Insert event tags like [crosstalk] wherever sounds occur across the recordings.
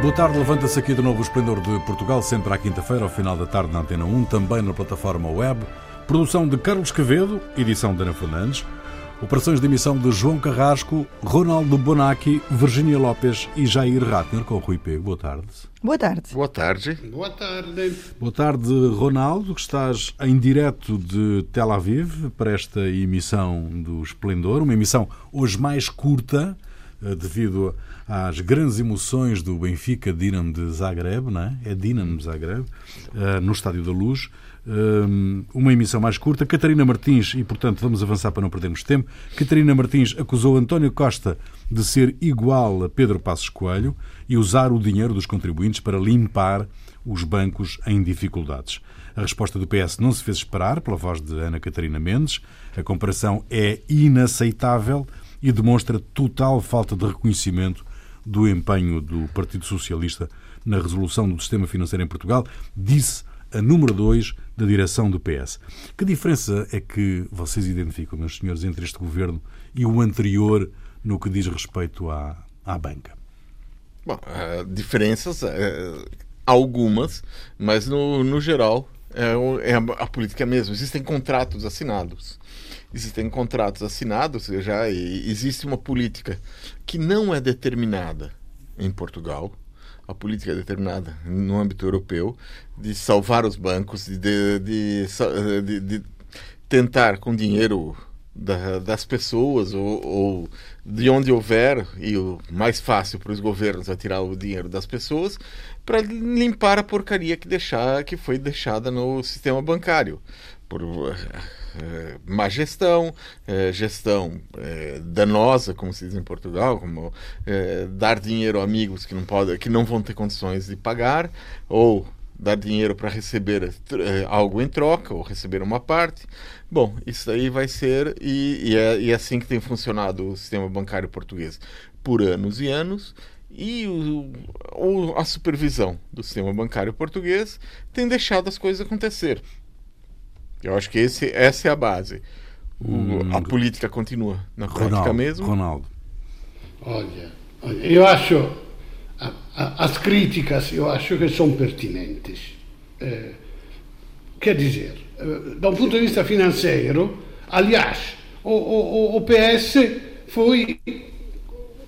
Boa tarde, levanta-se aqui de novo o Esplendor de Portugal, sempre à quinta-feira, ao final da tarde na Antena 1, também na plataforma web. Produção de Carlos Quevedo, edição de Ana Fernandes. Operações de emissão de João Carrasco, Ronaldo Bonacci, Virginia Lopes e Jair Ratner, com o Rui P. Boa tarde. Boa tarde. Boa tarde. Boa tarde. Boa tarde, Ronaldo, que estás em direto de Tel Aviv para esta emissão do Esplendor, uma emissão hoje mais curta, devido às grandes emoções do Benfica Dinamo de Zagreb, não é? É Dinamo de Zagreb, eh, no Estádio da Luz. Eh, uma emissão mais curta. Catarina Martins, e portanto vamos avançar para não perdermos tempo. Catarina Martins acusou António Costa de ser igual a Pedro Passos Coelho e usar o dinheiro dos contribuintes para limpar os bancos em dificuldades. A resposta do PS não se fez esperar, pela voz de Ana Catarina Mendes. A comparação é inaceitável e demonstra total falta de reconhecimento do empenho do Partido Socialista na resolução do sistema financeiro em Portugal, disse a número 2 da direção do PS. Que diferença é que vocês identificam, meus senhores, entre este governo e o anterior no que diz respeito à, à banca? Bom, uh, diferenças, uh, algumas, mas no, no geral é, é a, a, política mesmo. Existem contratos assinados. Existem contratos assinados e existe uma política que não é determinada em Portugal, a política é determinada no âmbito europeu de salvar os bancos, de, de, de, de tentar com dinheiro da, das pessoas ou, ou, de onde houver, e o mais fácil para os governos é tirar o dinheiro das pessoas, para limpar a porcaria que, deixar, que foi deixada no sistema bancário. Por é, má gestão, é, gestão é, danosa, como se diz em Portugal, como dar dinheiro a amigos que não, pode, que não vão ter condições de pagar, ou dar dinheiro para receber algo em troca, ou receber uma parte. Bom, isso aí vai ser, e, e, é, e é assim que tem funcionado o sistema bancário português por anos e anos e o, o, a supervisão do sistema bancário português tem deixado as coisas acontecer. Eu acho que esse, essa é a base. O, hum, a política continua na Ronaldo, prática mesmo. Ronaldo. Olha, olha eu acho a, a, as críticas eu acho que são pertinentes. Eh, quer dizer, eh, da um ponto de vista financeiro, aliás, o, o, o PS foi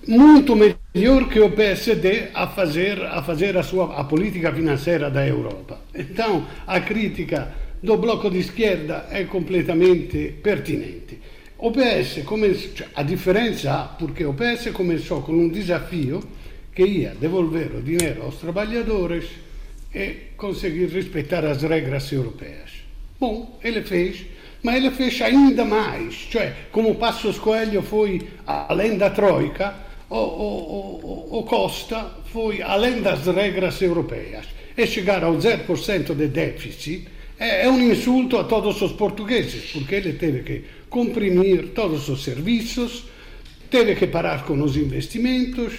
muito melhor que o PSD a fazer a fazer a sua a política financeira da Europa. Então, a crítica do blocco di schierda è completamente pertinente. OPS, cioè, a differenza, perché OPS começou com um desafio que ia devolver o dinheiro aos trabalhadores e conseguir respeitar as regras europeias. Bom, ele fez, mas ele fez ainda mais, cioè, como Passos Coelho foi além da Troika, o, o, o Costa foi além das regras europeias e chegar ao 0% de déficit é, um insulto a todos os portugueses, porque ele teve que comprimir todos os serviços, teve que parar com os investimentos,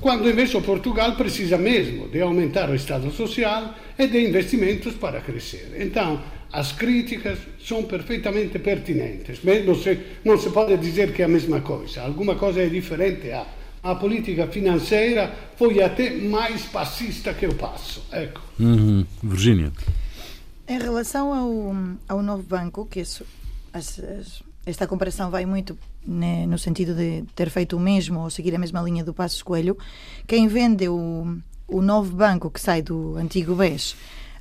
quando invece o Portugal precisa mesmo de aumentar o Estado Social e de investimentos para crescer. Então, as críticas são perfeitamente pertinentes, não se, não se pode dizer que é a mesma coisa. Alguma coisa é diferente. A, a política financeira foi até mais passista que o passo. Ecco. Uhum. Virgínia. Em relação ao, ao novo banco, que esta comparação vai muito né, no sentido de ter feito o mesmo ou seguir a mesma linha do Passos Coelho, quem vende o, o novo banco que sai do antigo BES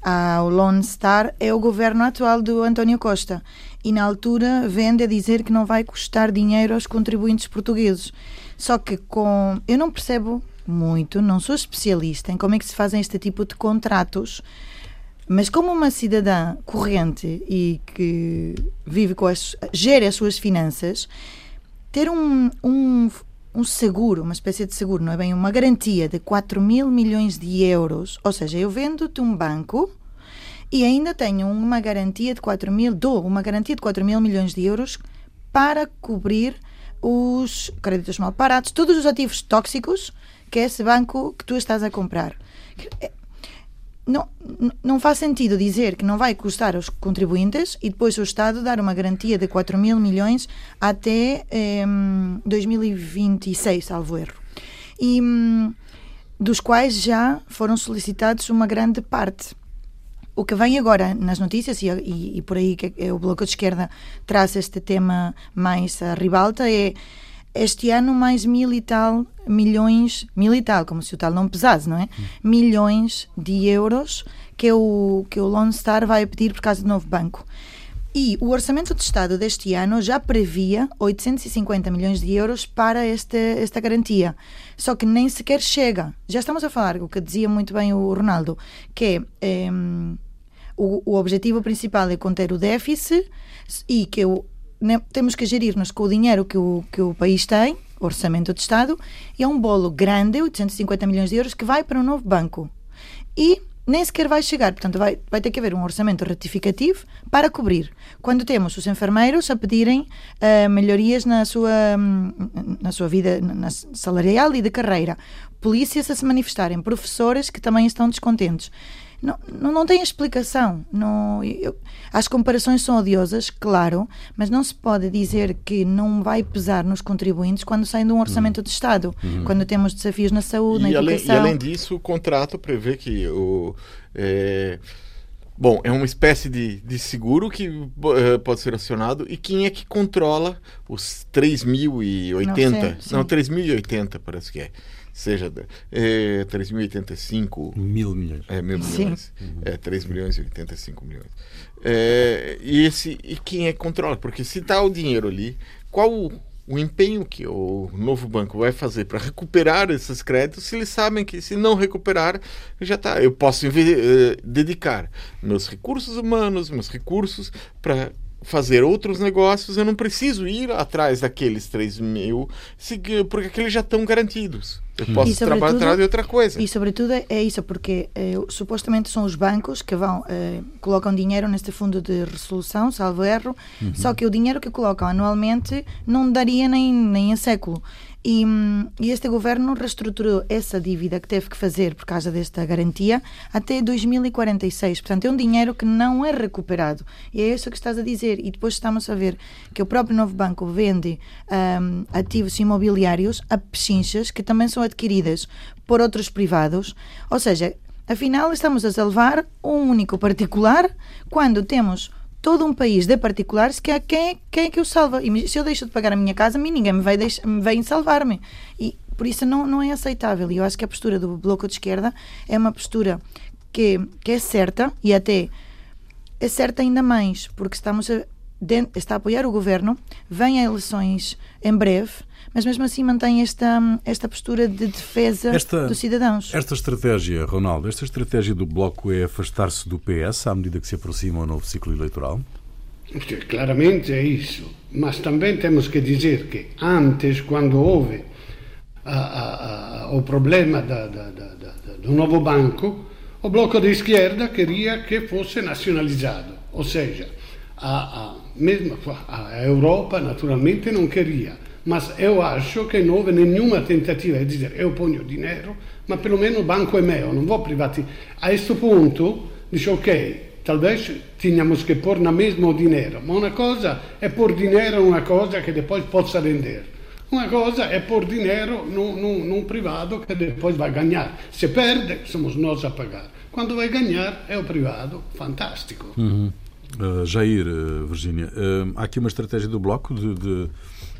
ao Lone Star é o governo atual do António Costa. E na altura vende a dizer que não vai custar dinheiro aos contribuintes portugueses. Só que com. Eu não percebo muito, não sou especialista em como é que se fazem este tipo de contratos mas como uma cidadã corrente e que vive com as. gera as suas finanças, ter um, um, um seguro, uma espécie de seguro, não é bem? Uma garantia de 4 mil milhões de euros, ou seja, eu vendo-te um banco e ainda tenho uma garantia de 4 mil, dou uma garantia de 4 mil milhões de euros para cobrir os créditos mal parados, todos os ativos tóxicos que é esse banco que tu estás a comprar não, não faz sentido dizer que não vai custar aos contribuintes e depois o Estado dar uma garantia de 4 mil milhões até eh, 2026, salvo erro. E hum, dos quais já foram solicitados uma grande parte. O que vem agora nas notícias, e, e, e por aí que o Bloco de Esquerda traz este tema mais à ribalta, é este ano mais mil e tal milhões, mil e tal, como se o tal não pesasse, não é? Hum. Milhões de euros que o, que o Lone Star vai pedir por causa do novo banco. E o Orçamento de Estado deste ano já previa 850 milhões de euros para este, esta garantia. Só que nem sequer chega. Já estamos a falar, o que dizia muito bem o Ronaldo, que é, o, o objetivo principal é conter o déficit e que o, temos que gerir-nos com o dinheiro que o, que o país tem, Orçamento de Estado, e é um bolo grande, 850 milhões de euros, que vai para um novo banco. E nem sequer vai chegar. Portanto, vai, vai ter que haver um orçamento retificativo para cobrir. Quando temos os enfermeiros a pedirem uh, melhorias na sua, na sua vida na salarial e de carreira, polícias a se manifestarem, professores que também estão descontentes não, não, não tem explicação. Não, eu, as comparações são odiosas, claro, mas não se pode dizer que não vai pesar nos contribuintes quando saem de um orçamento uhum. de Estado, uhum. quando temos desafios na saúde, e na além, educação. E além disso, o contrato prevê que o. É... Bom, é uma espécie de, de seguro que uh, pode ser acionado. E quem é que controla os 3.080? Não, não 3.080 parece que é seja é, 3.085 mil milhões. É, mil milhões. Uhum. É, 3 milhões e 85 milhões. É, e, esse, e quem é que controla? Porque se está o dinheiro ali, qual o, o empenho que o novo banco vai fazer para recuperar esses créditos se eles sabem que se não recuperar já está eu posso uh, dedicar meus recursos humanos meus recursos para fazer outros negócios, eu não preciso ir atrás daqueles 3 mil, porque aqueles já estão garantidos. Eu hum. posso trabalhar atrás de outra coisa. E sobretudo é isso, porque eh, supostamente são os bancos que vão eh, colocam dinheiro neste fundo de resolução, salvo erro, uhum. só que o dinheiro que colocam anualmente não daria nem, nem a século. E, e, este governo reestruturou essa dívida que teve que fazer por causa desta garantia até 2046. Portanto, é um dinheiro que não é recuperado. E é isso que estás a dizer. E depois estamos a ver que o próprio novo banco vende um, ativos imobiliários a pechinchas que também são adquiridas por outros privados. Ou seja, afinal, estamos a salvar um único particular quando temos todo um país de particulares que é quem, quem é que o salva. E se eu deixo de pagar a minha casa, a mim ninguém me, vai deixar, vem salvar-me. E por isso não, não é aceitável. E eu acho que a postura do Bloco de Esquerda é uma postura que, que é certa e até é certa ainda mais, porque estamos a, está a apoiar o governo, vem a eleições em breve mas mesmo assim mantém esta, esta postura de defesa esta, dos cidadãos. Esta estratégia, Ronaldo, esta estratégia do Bloco é afastar-se do PS à medida que se aproxima o novo ciclo eleitoral? Claramente é isso, mas também temos que dizer que antes, quando houve a, a, a, o problema da, da, da, do novo banco, o Bloco de Esquerda queria que fosse nacionalizado, ou seja, a, mesmo a Europa naturalmente não queria mas eu acho que não houve nenhuma tentativa de dizer eu ponho dinheiro, mas pelo menos o banco é meu, não vou privatizar. A este ponto, dice ok, talvez tínhamos que pôr na mesma dinheiro, mas uma coisa é pôr dinheiro uma coisa que depois possa render. Uma coisa é pôr dinheiro num, num, num, privado que depois vai ganhar. Se perde, somos nós a pagar. Quando vai ganhar, é o privado. Fantástico. Uhum. Uh, Jair, uh, Virgínia, uh, há aqui uma estratégia do Bloco de, de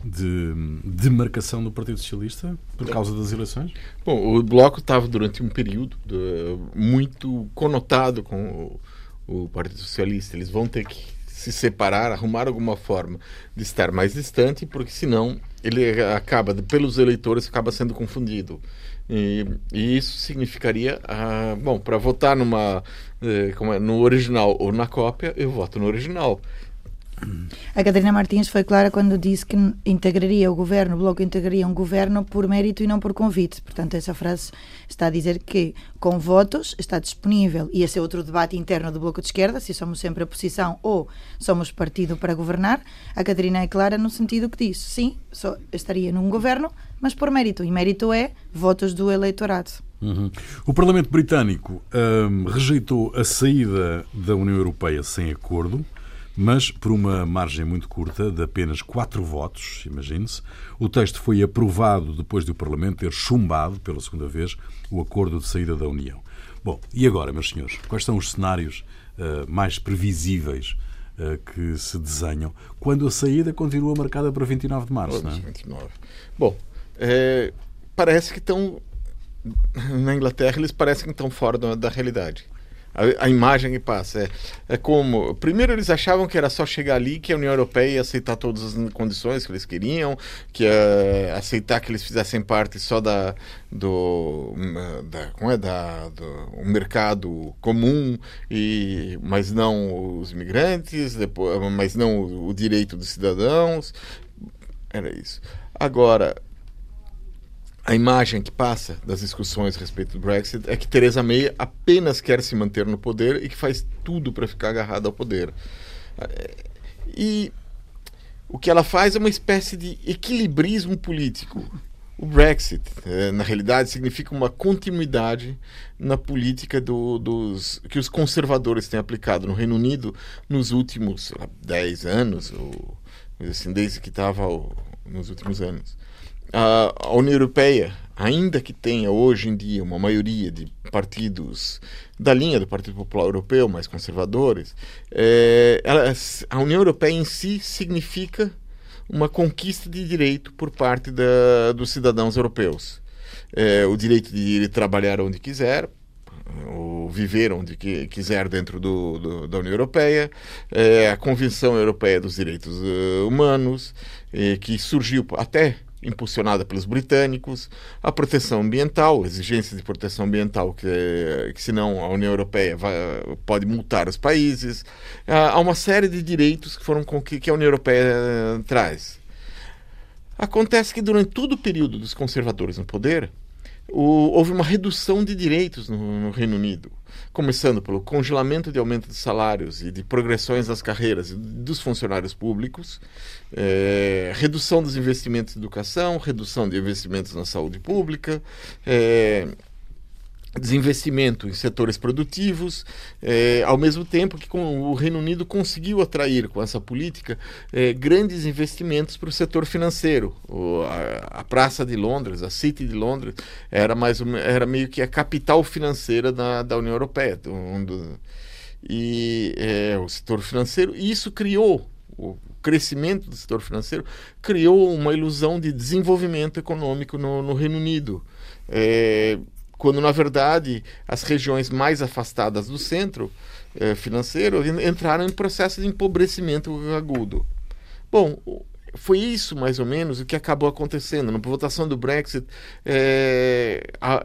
de demarcação do Partido Socialista por causa das eleições? Bom, o Bloco estava durante um período de, muito conotado com o, o, Partido Socialista. Eles vão ter que se separar, arrumar alguma forma de estar mais distante, porque senão ele acaba, pelos eleitores, acaba sendo confundido. E, e isso significaria, ah, bom, para votar numa, eh, é, no original ou na cópia, eu voto no original. A Catarina Martins foi clara quando disse que integraria o governo, o Bloco integraria um governo por mérito e não por convite. Portanto, essa frase está a dizer que, com votos, está disponível. E esse é outro debate interno do Bloco de Esquerda, se somos sempre a oposição ou somos partido para governar. A Catarina é clara no sentido que diz, sim, só estaria num governo, mas por mérito. E mérito é votos do eleitorado. Uhum. O Parlamento Britânico hum, rejeitou a saída da União Europeia sem acordo mas por uma margem muito curta, de apenas quatro votos, imagine-se. O texto foi aprovado depois de o Parlamento ter chumbado, pela segunda vez, o acordo de saída da União. Bom, e agora, meus senhores, quais são os cenários uh, mais previsíveis uh, que se desenham quando a saída continua marcada para 29 de março? Não é? 29. Bom, é, parece que estão. Na Inglaterra, eles parecem que estão fora da, da realidade a, a, imagem que passa. É, é como. Primeiro, eles achavam que era só chegar ali, que a União Europeia ia aceitar todas as condições que eles queriam, que ia aceitar que eles fizessem parte só da, do, da, como é, da, do mercado comum, e, mas não os imigrantes, depois, mas não o, o direito dos cidadãos. Era isso. Agora, a imagem que passa das discussões a respeito do Brexit é que Theresa May apenas quer se manter no poder e que faz tudo para ficar agarrada ao poder. E o que ela faz é uma espécie de equilibrismo político. O Brexit, é, na realidade, significa uma continuidade na política do, dos, que os conservadores têm aplicado no Reino Unido nos últimos 10 anos, ou, assim, desde que estava nos últimos anos a União Europeia, ainda que tenha hoje em dia uma maioria de partidos da linha do Partido Popular Europeu, mais conservadores, é, ela, a União Europeia em si significa uma conquista de direito por parte da, dos cidadãos europeus. É, o direito de ir trabalhar onde quiser, ou viver onde quiser dentro do, do, da União Europeia, é, a Convenção Europeia dos Direitos uh, Humanos, é, que surgiu até impulsionada pelos britânicos, a proteção ambiental, exigências de proteção ambiental que, que senão a União Europeia vai, pode multar os países. Há uma série de direitos que foram que, que a União Europeia eh, traz. Acontece que durante todo o período dos conservadores no poder, o, houve uma redução de direitos no, no, Reino Unido, começando pelo congelamento de aumento de salários e de progressões das carreiras dos funcionários públicos, é, redução dos investimentos em educação, redução de investimentos na saúde pública, é, desinvestimento em setores produtivos, é, ao mesmo tempo que o Reino Unido conseguiu atrair com essa política é, grandes investimentos para o setor financeiro. O, a, a, Praça de Londres, a City de Londres, era, mais era meio que a capital financeira da, da União Europeia. Um do, e é, o setor financeiro, e isso criou o crescimento do setor financeiro criou uma ilusão de desenvolvimento econômico no, no Reino Unido. É, quando na verdade as regiões mais afastadas do centro eh, financeiro entraram em processo de empobrecimento agudo. Bom, foi isso mais ou menos o que acabou acontecendo. Na votação do Brexit é, a,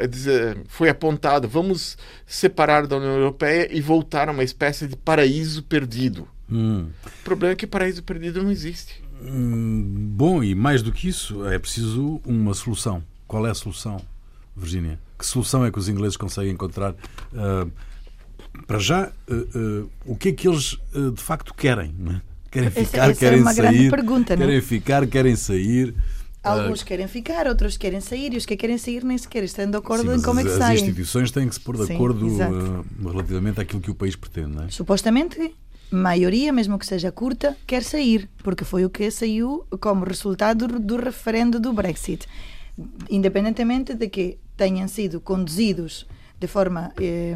foi apontado: vamos separar da União Europeia e voltar a uma espécie de paraíso perdido. Hum. O problema é que paraíso perdido não existe. Hum, bom, e mais do que isso, é preciso uma solução. Qual é a solução, Virginia? Que solução é que os ingleses conseguem encontrar? Uh, para já, uh, uh, o que é que eles de facto querem? É? Querem ficar, essa, essa querem é uma sair? Grande pergunta, querem não? ficar, querem sair? Alguns querem ficar, outros querem sair, e os que querem sair nem sequer estão de acordo Sim, em como é que saem. As instituições têm que se pôr de Sim, acordo relativamente àquilo que o país pretende, não é? Supostamente, maioria, mesmo que seja curta, quer sair, porque foi o que saiu como resultado do referendo do Brexit. Independentemente de que tenham sido conduzidos de forma eh,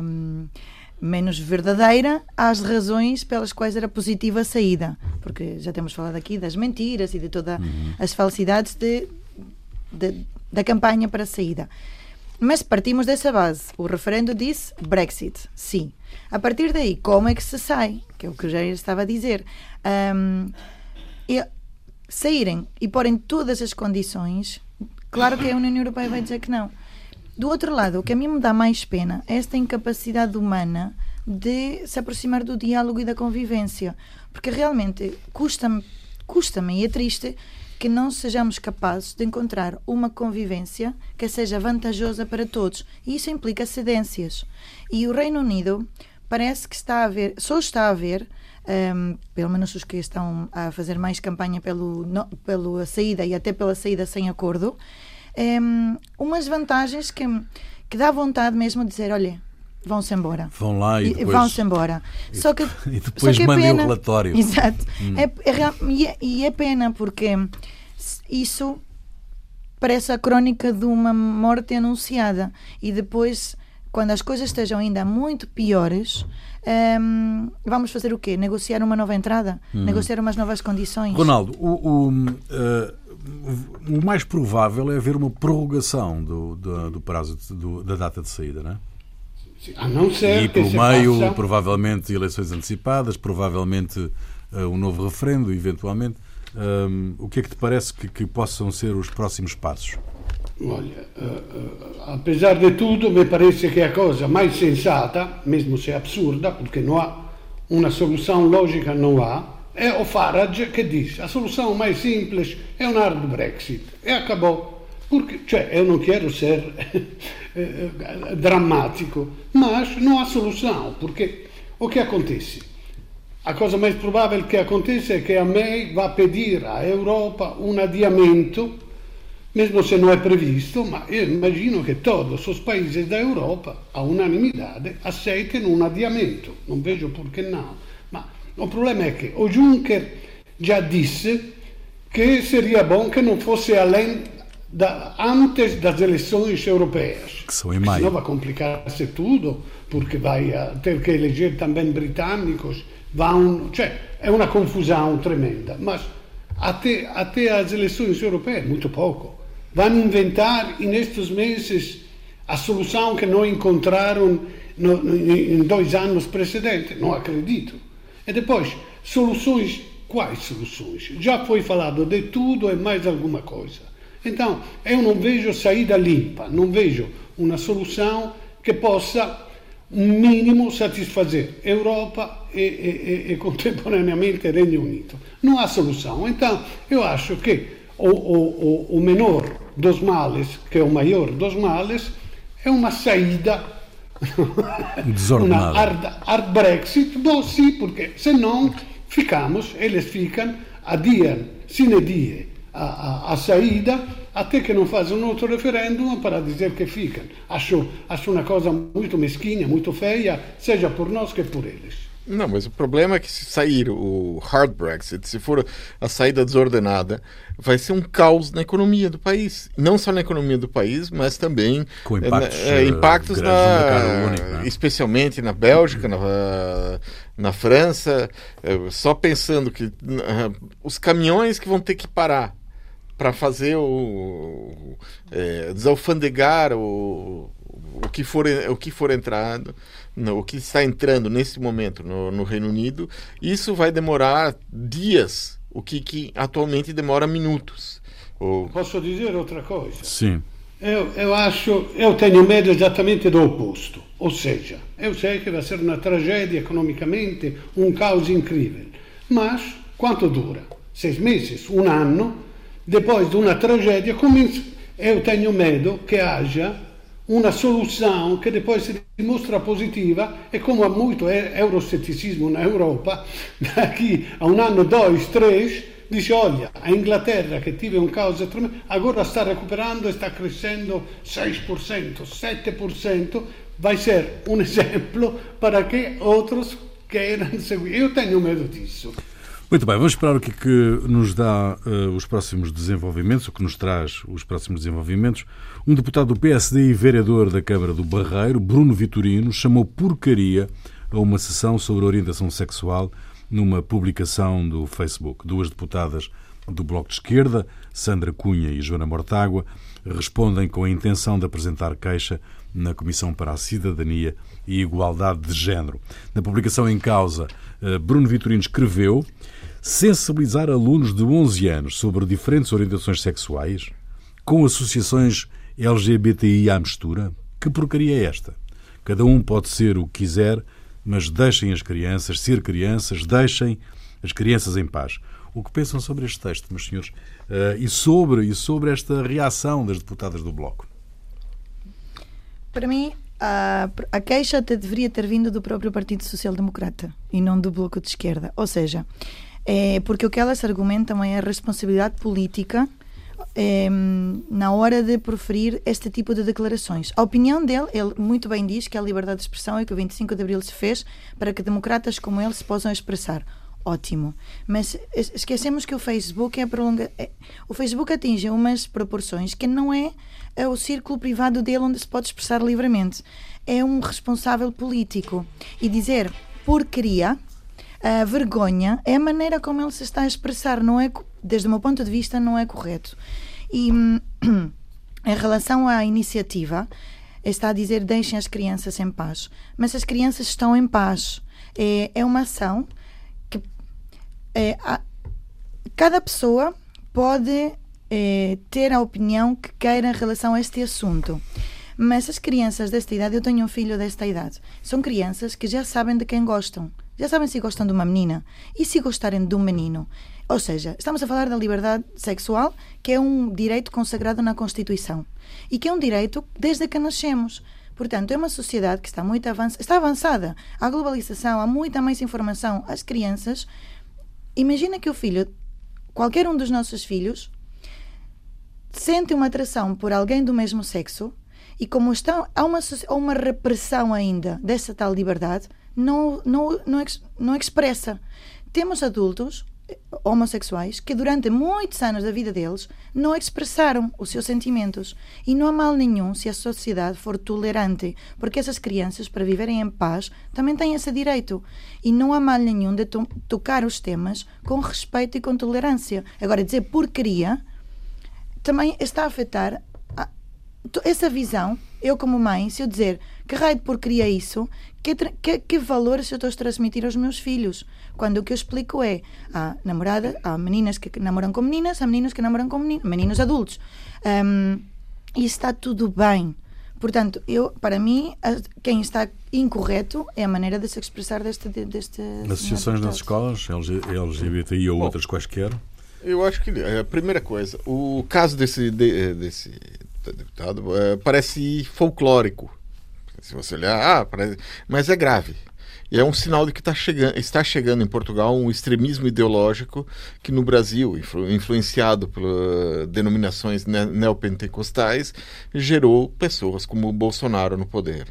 menos verdadeira às razões pelas quais era positiva a saída. Porque já temos falado aqui das mentiras e de todas uhum. as falsidades de, de, da campanha para a saída. Mas partimos dessa base. O referendo disse Brexit, sim. A partir daí, como é que se sai? Que é o que o Jair estava a dizer. Um, e saírem e porem todas as condições, claro que a União Europeia vai dizer que não. Do outro lado, o que a mim me dá mais pena é esta incapacidade humana de se aproximar do diálogo e da convivência. Porque realmente custa-me custa e é triste que não sejamos capazes de encontrar uma convivência que seja vantajosa para todos. E isso implica cedências. E o Reino Unido parece que está a ver, só está a ver, um, pelo menos os que estão a fazer mais campanha pelo, pela saída e até pela saída sem acordo, um, umas vantagens que, que dá vontade mesmo de dizer: olha, vão-se embora. Vão lá e depois... Vão-se embora. E, só que, [laughs] e depois só que é mandem pena, o relatório. Exato. Hum. É, é, e, é, e é pena porque isso parece a crónica de uma morte anunciada e depois quando as coisas estejam ainda muito piores um, vamos fazer o quê? Negociar uma nova entrada? Hum. Negociar umas novas condições? Ronaldo, o, o, uh, o, mais provável é haver uma prorrogação do, do, do prazo de, do, da data de saída, não é? A não ser e pelo meio, passa... provavelmente, eleições antecipadas, provavelmente uh, um novo referendo, eventualmente. Um, o que é que te parece que, que, possam ser os próximos passos? Olha, uh, uh, apesar de tudo, me parece que a coisa mais sensata, mesmo se absurda, porque não há uma solução lógica, não há, é o Farage que diz a solução mais simples é um hard Brexit. E acabou. Porque, cioè, eu não quero ser [laughs] dramático, mas não há solução, porque o que acontece? A cosa mais provável que aconteça é que a May vá pedir à Europa um adiamento, mesmo se não é previsto, mas eu imagino que todos os países da Europa, a unanimidade, aceitem um adiamento. Não vejo que não. Mas o problema é que o Juncker já disse que seria bom que não fosse além da, antes das eleições europeias. Que são em maio. Senão vai complicar-se tudo, porque vai ter que eleger também britânicos vão, cioè è una confusione tremenda, ma até, até as eleições europeias, muito pouco. Vão inventar nestes meses a solução que não encontraram no, no, em dois anos precedentes, não acredito. E depois, soluções, quais soluções? Já foi falado de tudo e mais alguma coisa. Então, eu não vejo saída limpa, não vejo uma solução que possa un minimo satisfazer Europa e, e, e, [laughs] contemporaneamente Regno Unito. Não há solução. Então, eu acho que o, o, o menor dos males, que é o maior dos males, é uma saída desordenada. hard, hard Brexit. Bom, sim, porque senão ficamos, eles ficam, adiam, sine die, a, a, a saída até que não fazem um outro referendum para dizer que ficam. Acho, acho uma coisa muito mesquinha, muito feia, seja por nós que por eles. Não, mas o problema é que se sair o hard Brexit, se for a saída desordenada, vai ser um caos na economia do país. Não só na economia do país, mas também com impactos, é, impactos na, único, né? especialmente na Bélgica, na, na França. Só pensando que os caminhões que vão ter que parar para fazer o é, desalfandegar o, o que for o que for entrado no, o que está entrando nesse momento no, no, Reino Unido isso vai demorar dias o que, que atualmente demora minutos. O... posso dizer outra coisa? Sim. Eu, eu acho eu tenho medo exatamente do oposto ou seja eu sei que vai ser uma tragédia economicamente um caos incrível mas quanto dura? Seis meses um ano depois de uma tragédia, eu tenho medo que haja uma solução que depois se dimostra positiva e como há muito euroceticismo na Europa, daqui a um ano, dois, três, dice olha, a Inglaterra que teve um caos tremendo, agora está recuperando, está crescendo 6%, 7%, vai ser um [laughs] exemplo para que outros queiram seguir. Eu tenho medo disso. Muito bem, vamos esperar o que, é que nos dá uh, os próximos desenvolvimentos, o que nos traz os próximos desenvolvimentos. Um deputado do PSD e vereador da Câmara do Barreiro, Bruno Vitorino, chamou porcaria a uma sessão sobre orientação sexual numa publicação do Facebook. Duas deputadas do Bloco de Esquerda, Sandra Cunha e Joana Mortágua, respondem com a intenção de apresentar queixa na Comissão para a Cidadania e Igualdade de Género. Na publicação em causa, eh, Bruno Vitorino escreveu sensibilizar alunos de 11 anos sobre diferentes orientações sexuais, com associações LGBTI à mistura? Que porcaria é esta? Cada um pode ser o que quiser, mas deixem as crianças ser crianças, deixem as crianças em paz. O que pensam sobre este texto, meus senhores, uh, e, sobre, e sobre esta reação das deputadas do Bloco? Para mim, a, a queixa até deveria ter vindo do próprio Partido Social Democrata e não do Bloco de Esquerda. Ou seja, é, porque o que elas argumentam é a responsabilidade política eh, na hora de proferir este tipo de declarações. A opinião dele, ele muito bem diz que a liberdade de expressão é que o 25 de Abril se fez para que democratas como ele se possam expressar. Ótimo. Mas esquecemos que o Facebook é prolonga... É, o Facebook atinge umas proporções que não é, é o círculo privado dele onde se pode expressar livremente. É um responsável político. E dizer porcaria, a vergonha, é a maneira como ele se está a expressar. Não é, desde o meu ponto de vista, não é correto. E [clears throat] em relação à iniciativa, está a dizer deixem as crianças em paz. Mas as crianças estão em paz. É, é uma ação que é, a, cada pessoa pode é, ter a opinião que queira em relação a este assunto. Mas as crianças desta idade, eu tenho um filho desta idade, são crianças que já sabem de quem gostam. Já sabem se gostam de uma menina e se gostarem de um menino. Ou seja, estamos a falar da liberdade sexual, que é um direito consagrado na Constituição e que é um direito desde que nascemos. Portanto, é uma sociedade que está muito avançada, está avançada. Há globalização, há muita mais informação. As crianças, imagina que o filho, qualquer um dos nossos filhos, sente uma atração por alguém do mesmo sexo e como está, há uma, há uma repressão ainda dessa tal liberdade, não, não, não, não expressa. Temos adultos homossexuais que durante muitos anos da vida deles não expressaram os seus sentimentos e não há mal nenhum se a sociedade for tolerante, porque essas crianças para viverem em paz também têm esse direito e não há mal nenhum de to tocar os temas com respeito e com tolerância. Agora dizer porcaria também está a afetar a, essa visão. Eu como mãe, se eu dizer que raio de porcaria é isso, que, que, que valores eu estou a transmitir aos meus filhos? Quando o que eu explico é há namorada, há meninas que namoram com meninas, há meninos que namoram com meninos, meninos adultos. Um, e está tudo bem. Portanto, eu, para mim, quem está incorreto é a maneira de se expressar deste. deste Associações nas escolas, LGBTI ou Bom, outras quaisquer? Eu acho que a primeira coisa, o caso desse, desse deputado é, parece folclórico. Se você olhar, ah, parece... mas é grave. E é um sinal de que tá chegando, está chegando em Portugal um extremismo ideológico que no Brasil, influ, influenciado por denominações neopentecostais, gerou pessoas como Bolsonaro no poder.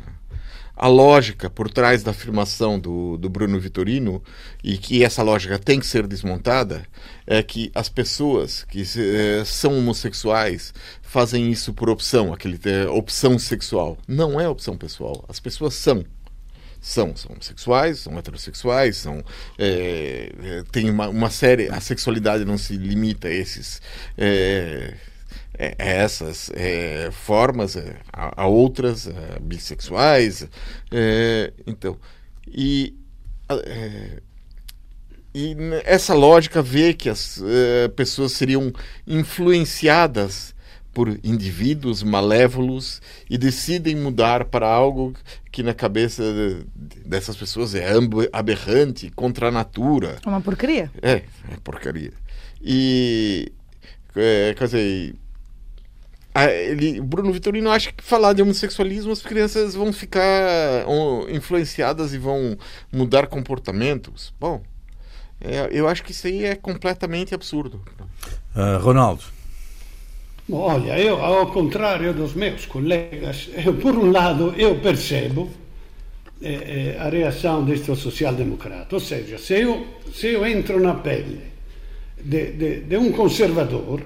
A lógica por trás da afirmação do, do Bruno Vitorino, e que essa lógica tem que ser desmontada, é que as pessoas que eh, são homossexuais fazem isso por opção, aquele é, opção sexual. Não é opção pessoal. As pessoas são. São, são homossexuais, são heterossexuais, são. É, é, tem uma, uma série. A sexualidade não se limita a esses. É, é, é essas é, formas, a, a outras, bissexuais. então, e, e essa lógica vê que as pessoas seriam influenciadas por indivíduos malévolos e decidem mudar para algo que na cabeça dessas pessoas é aberrante, contra a natura. É uma porcaria. É, é porcaria. E, é, quer dizer, ele, Bruno Vitorino acha que falar de homossexualismo as crianças vão ficar influenciadas e vão mudar comportamentos. Bom, é, eu acho que isso aí é completamente absurdo. Uh, Ronaldo. Olha, eu, ao contrário dos meus colegas, eu, por um lado, eu percebo eh, eh, a reação deste social-democrata. Ou seja, se eu, se eu entro na pele de, de, de um conservador,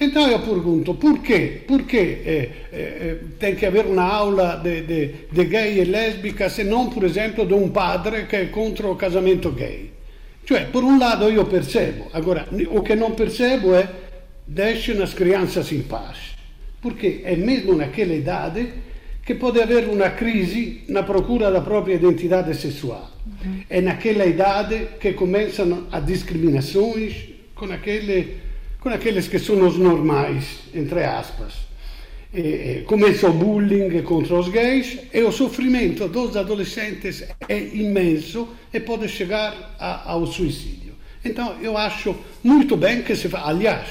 então eu pergunto, por que eh, eh, tem que haver uma aula de, de, de, gay e lésbica se não, por exemplo, de um padre que é contra o casamento gay? Cioè, por um lado eu percebo, agora, o que não percebo é deixem as crianças em paz, porque é mesmo naquela idade que pode haver uma crise na procura da própria identidade sexual. Uhum. É naquela idade que começam as discriminações com, aquele, com aqueles que são os normais, entre aspas. Começa o bullying contra os gays e o sofrimento dos adolescentes é imenso e pode chegar a, ao suicídio. Então eu acho muito bem que se fa... Aliás,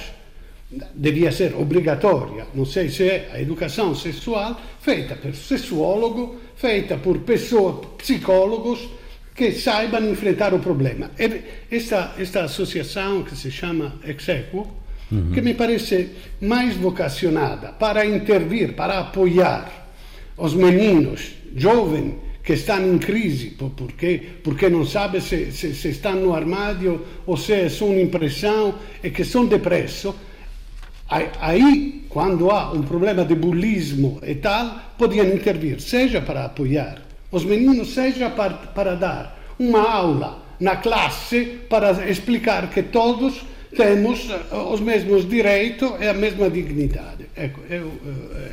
devia ser obrigatória, não sei se é a educação sexual, feita por sexuólogo, feita por pessoas, psicólogos que saibam enfrentar o problema. Esta, esta associação que se chama Exequo uhum. que me parece mais vocacionada para intervir, para apoiar os meninos jovens que estão em crise porque, porque não sabem se, se, se estão no armário ou se é só uma impressão e que são depressos. Aí, quando há um problema de bullismo e tal, podiam intervir, seja para apoiar os meninos, seja para, dar uma aula na classe para explicar que todos temos eh, os mesmos direitos e a mesma dignidade. Ecco, eu,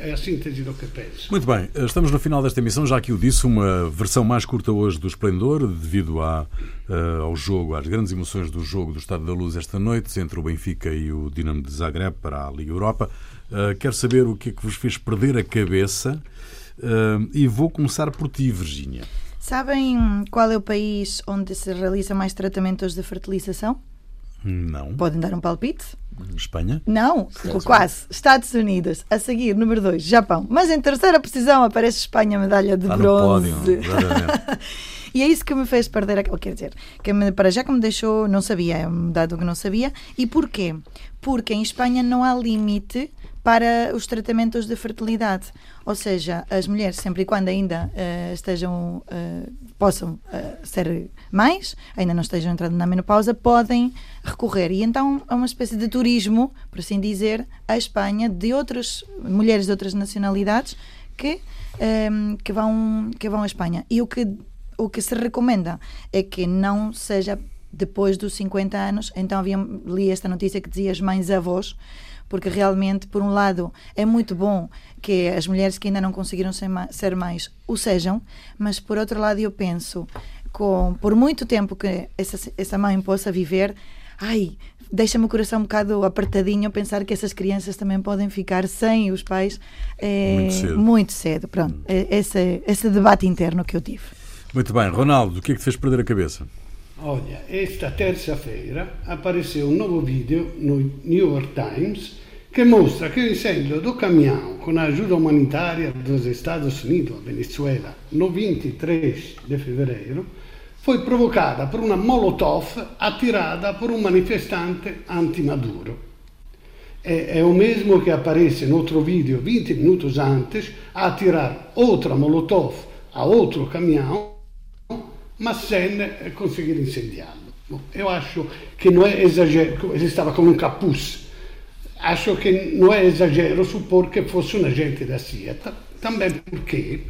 é a síntese do que penso. Muito bem, estamos no final desta emissão, já que o disse, uma versão mais curta hoje do Esplendor, devido à, uh, ao jogo, às grandes emoções do jogo do Estado da Luz esta noite, entre o Benfica e o Dinamo de Zagreb para a Liga Europa. Quero saber o que é que vos fez perder a cabeça e vou começar por ti, Virgínia. Sabem qual é o país onde se realiza mais tratamentos de fertilização? Não. Podem dar um palpite? Espanha? Não, quase. Estados Unidos. A seguir, número 2, Japão. Mas em terceira posição aparece Espanha, medalha de Está bronze. No pódio, [laughs] e é isso que me fez perder a. Quer dizer, que me, para já que me deixou, não sabia, é um dado que não sabia. E porquê? Porque em Espanha não há limite para os tratamentos de fertilidade. Ou seja, as mulheres, sempre e quando ainda uh, estejam, uh, possam uh, ser mães, ainda não estejam entrando na menopausa, podem recorrer. E então é uma espécie de turismo, por assim dizer, à Espanha de outras mulheres de outras nacionalidades que, um, que, vão, que vão à Espanha. E o que, o que se recomenda é que não seja depois dos 50 anos. Então havia, li esta notícia que dizia as mães avós porque realmente, por um lado, é muito bom que as mulheres que ainda não conseguiram ser, ser mais o sejam, mas por outro lado, eu penso, com, por muito tempo que essa, essa mãe possa viver, ai, deixa-me o coração um bocado apertadinho pensar que essas crianças também podem ficar sem os pais é, muito, cedo. muito cedo. Pronto, é, esse, esse debate interno que eu tive. Muito bem, Ronaldo, o que é que te fez perder a cabeça? Olha, esta terça-feira apareceu um novo vídeo no New York Times que mostra que o incêndio do caminhão com a ajuda humanitária dos Estados Unidos, Venezuela, no 23 de fevereiro, foi provocada por uma molotov atirada por um manifestante anti-Maduro. É, é, o mesmo que aparece no outro vídeo 20 minutos antes a atirar outra molotov a outro caminhão ma sem conseguir incendiarlo. Eu acho che non è esagero, ele estava com um capuz. Acho che non è esagero suppor che fosse un agente da CIA, também porque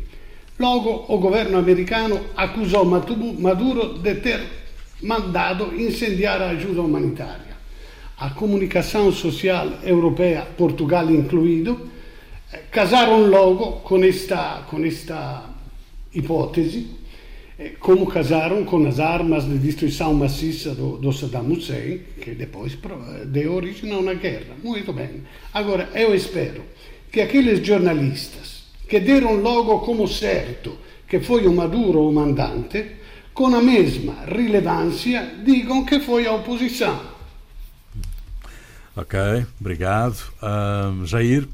logo o governo americano accusò Maduro di ter mandato incendiare ajuda humanitária. A comunicação social europeia, Portugal incluído, casaram logo com esta, com esta hipótese Eh, como casaram com as armas de destruição maciça do, do Saddam Hussein, que depois deu origem a uma guerra. Muito bem. Agora, eu espero que aqueles jornalistas que deram logo como certo que foi o Maduro o mandante, com a mesma relevância, digam que foi a oposição. Ok, obrigado. Uh, Jair?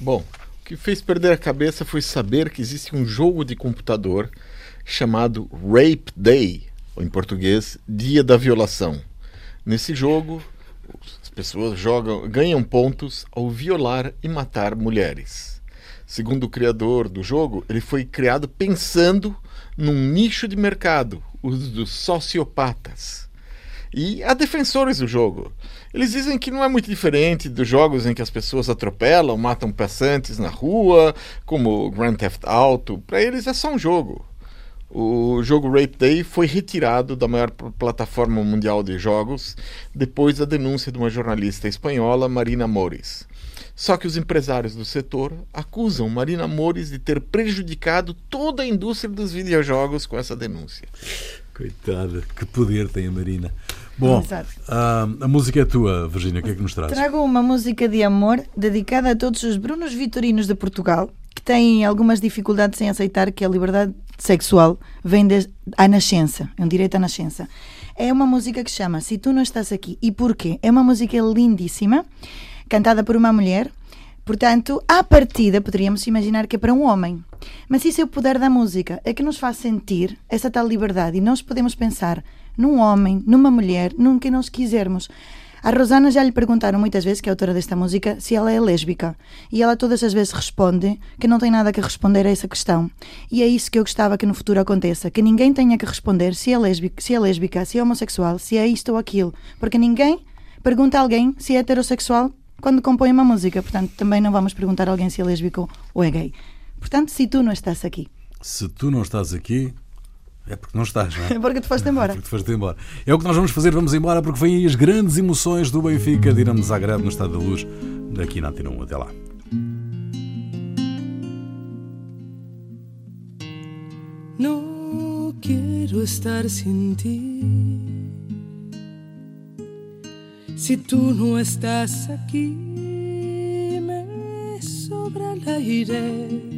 Bom, o que fez perder a cabeça foi saber que existe um jogo de computador chamado Rape Day, ou em português, Dia da Violação. Nesse jogo, as pessoas jogam, ganham pontos ao violar e matar mulheres. Segundo o criador do jogo, ele foi criado pensando num nicho de mercado, os dos sociopatas. E há defensores do jogo. Eles dizem que não é muito diferente dos jogos em que as pessoas atropelam, matam passantes na rua, como Grand Theft Auto. Para eles é só um jogo. O jogo Rape Day foi retirado da maior plataforma mundial de jogos depois da denúncia de uma jornalista espanhola, Marina Mores. Só que os empresários do setor acusam Marina Mores de ter prejudicado toda a indústria dos videojogos com essa denúncia. Coitada, que poder tem a Marina. Bom, a, a música é tua, Virginia, o que é que nos traz? Trago uma música de amor dedicada a todos os Brunos Vitorinos de Portugal que têm algumas dificuldades em aceitar que a liberdade sexual vem à nascença, é um direito à nascença. É uma música que chama Se Tu Não Estás Aqui. E porquê? É uma música lindíssima, cantada por uma mulher. Portanto, à partida, poderíamos imaginar que é para um homem. Mas isso é o poder da música, é que nos faz sentir essa tal liberdade. E nós podemos pensar num homem, numa mulher, num que nós quisermos. A Rosana já lhe perguntaram muitas vezes, que é a autora desta música, se ela é lésbica. E ela todas as vezes responde que não tem nada que responder a essa questão. E é isso que eu gostava que no futuro aconteça, que ninguém tenha que responder se é lésbica, se é, lésbica, se é homossexual, se é isto ou aquilo. Porque ninguém pergunta a alguém se é heterossexual quando compõe uma música. Portanto, também não vamos perguntar a alguém se é lésbico ou é gay. Portanto, se tu não estás aqui. Se tu não estás aqui, é porque não estás, não é? [laughs] É porque te foste embora. É porque te foste embora. É o que nós vamos fazer, vamos embora, porque vêm aí as grandes emoções do Benfica, Dinamo Zagreb no Estado da Luz, daqui na Antena 1. Até lá. No quiero estar sin ti. Si tú no estás aquí, me sobra el aire.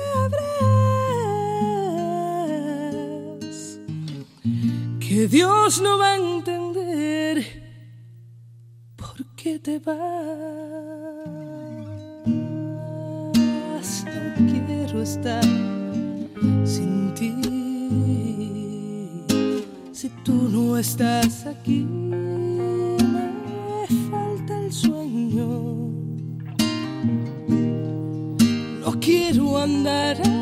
que Dios no va a entender por qué te vas. No quiero estar sin ti. Si tú no estás aquí, me falta el sueño. No quiero andar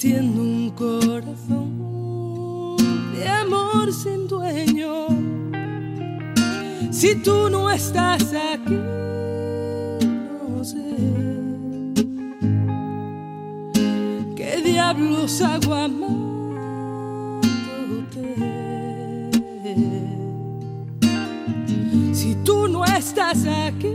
latiendo un corazón de amor sin dueño. Si tú no estás aquí, no sé qué diablos hago amándote. Si tú no estás aquí,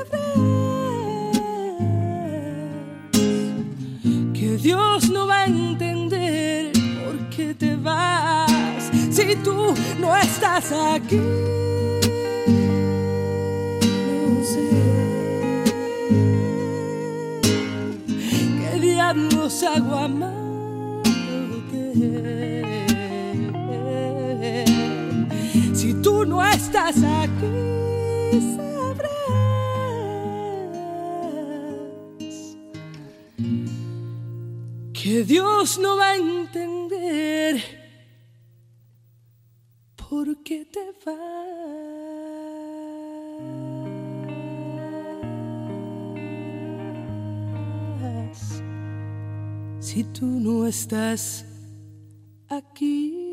Si tú no estás aquí, no sé qué diablos hago amándote. Si tú no estás aquí, sabrás que Dios no va a qué te vas. Si tú no estás aquí.